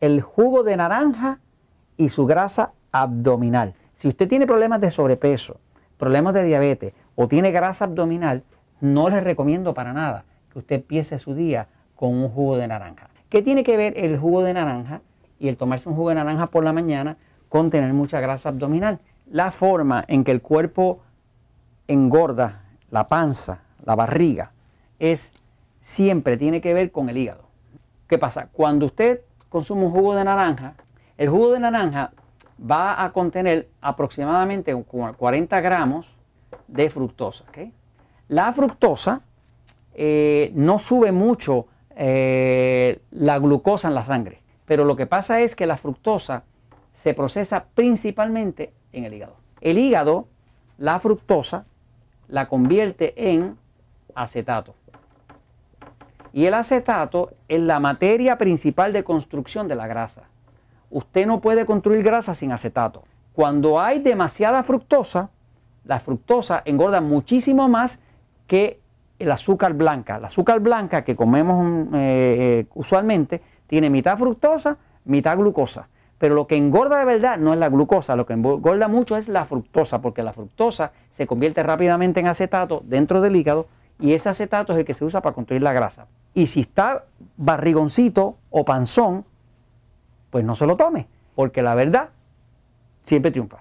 el jugo de naranja y su grasa abdominal. Si usted tiene problemas de sobrepeso, problemas de diabetes o tiene grasa abdominal, no les recomiendo para nada que usted empiece su día con un jugo de naranja. ¿Qué tiene que ver el jugo de naranja y el tomarse un jugo de naranja por la mañana con tener mucha grasa abdominal? La forma en que el cuerpo engorda, la panza, la barriga, es siempre tiene que ver con el hígado. ¿Qué pasa? Cuando usted consume un jugo de naranja, el jugo de naranja va a contener aproximadamente 40 gramos de fructosa. La fructosa eh, no sube mucho eh, la glucosa en la sangre, pero lo que pasa es que la fructosa se procesa principalmente en el hígado. El hígado, la fructosa, la convierte en acetato. Y el acetato es la materia principal de construcción de la grasa. Usted no puede construir grasa sin acetato. Cuando hay demasiada fructosa, la fructosa engorda muchísimo más que el azúcar blanca. La azúcar blanca que comemos eh, usualmente tiene mitad fructosa, mitad glucosa. Pero lo que engorda de verdad no es la glucosa, lo que engorda mucho es la fructosa, porque la fructosa se convierte rápidamente en acetato dentro del hígado y ese acetato es el que se usa para construir la grasa. Y si está barrigoncito o panzón, pues no se lo tome, porque la verdad siempre triunfa.